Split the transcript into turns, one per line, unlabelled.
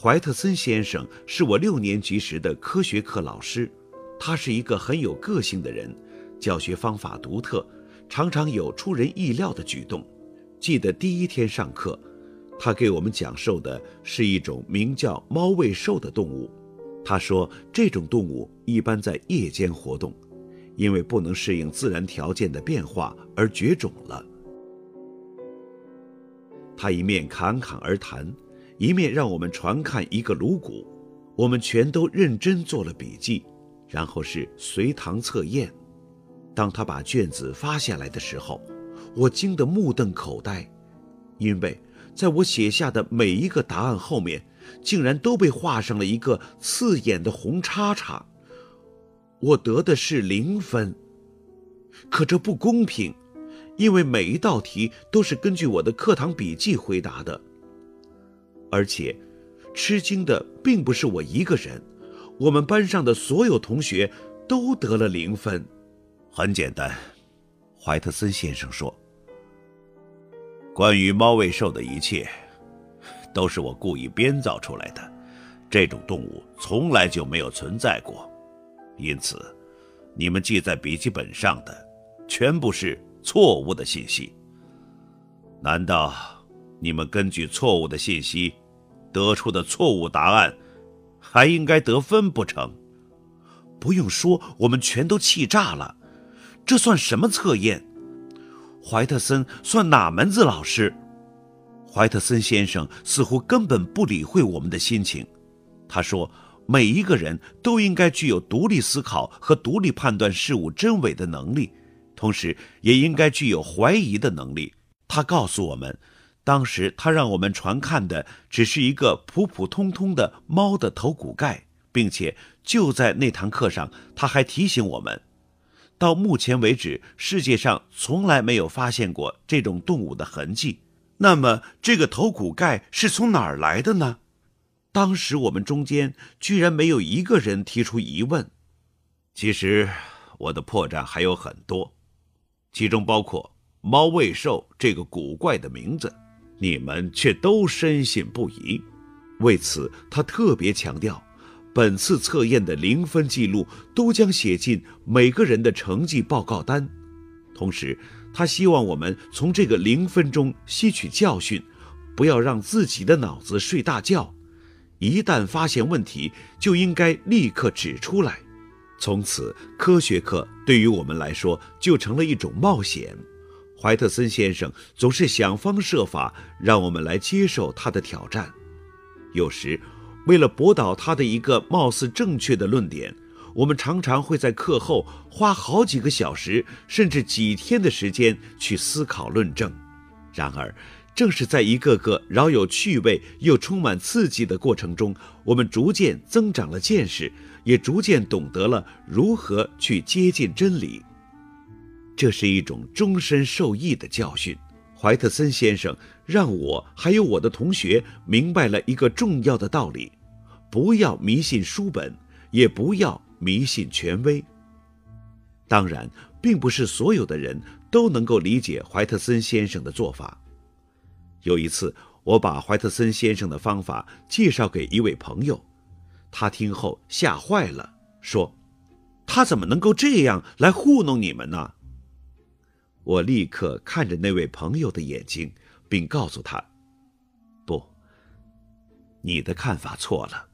怀特森先生是我六年级时的科学课老师，他是一个很有个性的人，教学方法独特，常常有出人意料的举动。记得第一天上课，他给我们讲授的是一种名叫猫尾兽的动物。他说，这种动物一般在夜间活动，因为不能适应自然条件的变化而绝种了。他一面侃侃而谈，一面让我们传看一个颅骨，我们全都认真做了笔记，然后是随堂测验。当他把卷子发下来的时候，我惊得目瞪口呆，因为在我写下的每一个答案后面。竟然都被画上了一个刺眼的红叉叉。我得的是零分。可这不公平，因为每一道题都是根据我的课堂笔记回答的。而且，吃惊的并不是我一个人，我们班上的所有同学都得了零分。很简单，怀特森先生说：“关于猫尾兽的一切。”都是我故意编造出来的，这种动物从来就没有存在过，因此，你们记在笔记本上的全部是错误的信息。难道你们根据错误的信息得出的错误答案还应该得分不成？不用说，我们全都气炸了。这算什么测验？怀特森算哪门子老师？怀特森先生似乎根本不理会我们的心情，他说：“每一个人都应该具有独立思考和独立判断事物真伪的能力，同时也应该具有怀疑的能力。”他告诉我们，当时他让我们传看的只是一个普普通通的猫的头骨盖，并且就在那堂课上，他还提醒我们，到目前为止，世界上从来没有发现过这种动物的痕迹。那么，这个头骨盖是从哪儿来的呢？当时我们中间居然没有一个人提出疑问。其实，我的破绽还有很多，其中包括“猫尾兽”这个古怪的名字，你们却都深信不疑。为此，他特别强调，本次测验的零分记录都将写进每个人的成绩报告单，同时。他希望我们从这个零分中吸取教训，不要让自己的脑子睡大觉。一旦发现问题，就应该立刻指出来。从此，科学课对于我们来说就成了一种冒险。怀特森先生总是想方设法让我们来接受他的挑战。有时，为了驳倒他的一个貌似正确的论点。我们常常会在课后花好几个小时，甚至几天的时间去思考论证。然而，正是在一个个饶有趣味又充满刺激的过程中，我们逐渐增长了见识，也逐渐懂得了如何去接近真理。这是一种终身受益的教训。怀特森先生让我还有我的同学明白了一个重要的道理：不要迷信书本，也不要。迷信权威。当然，并不是所有的人都能够理解怀特森先生的做法。有一次，我把怀特森先生的方法介绍给一位朋友，他听后吓坏了，说：“他怎么能够这样来糊弄你们呢？”我立刻看着那位朋友的眼睛，并告诉他：“不，你的看法错了。”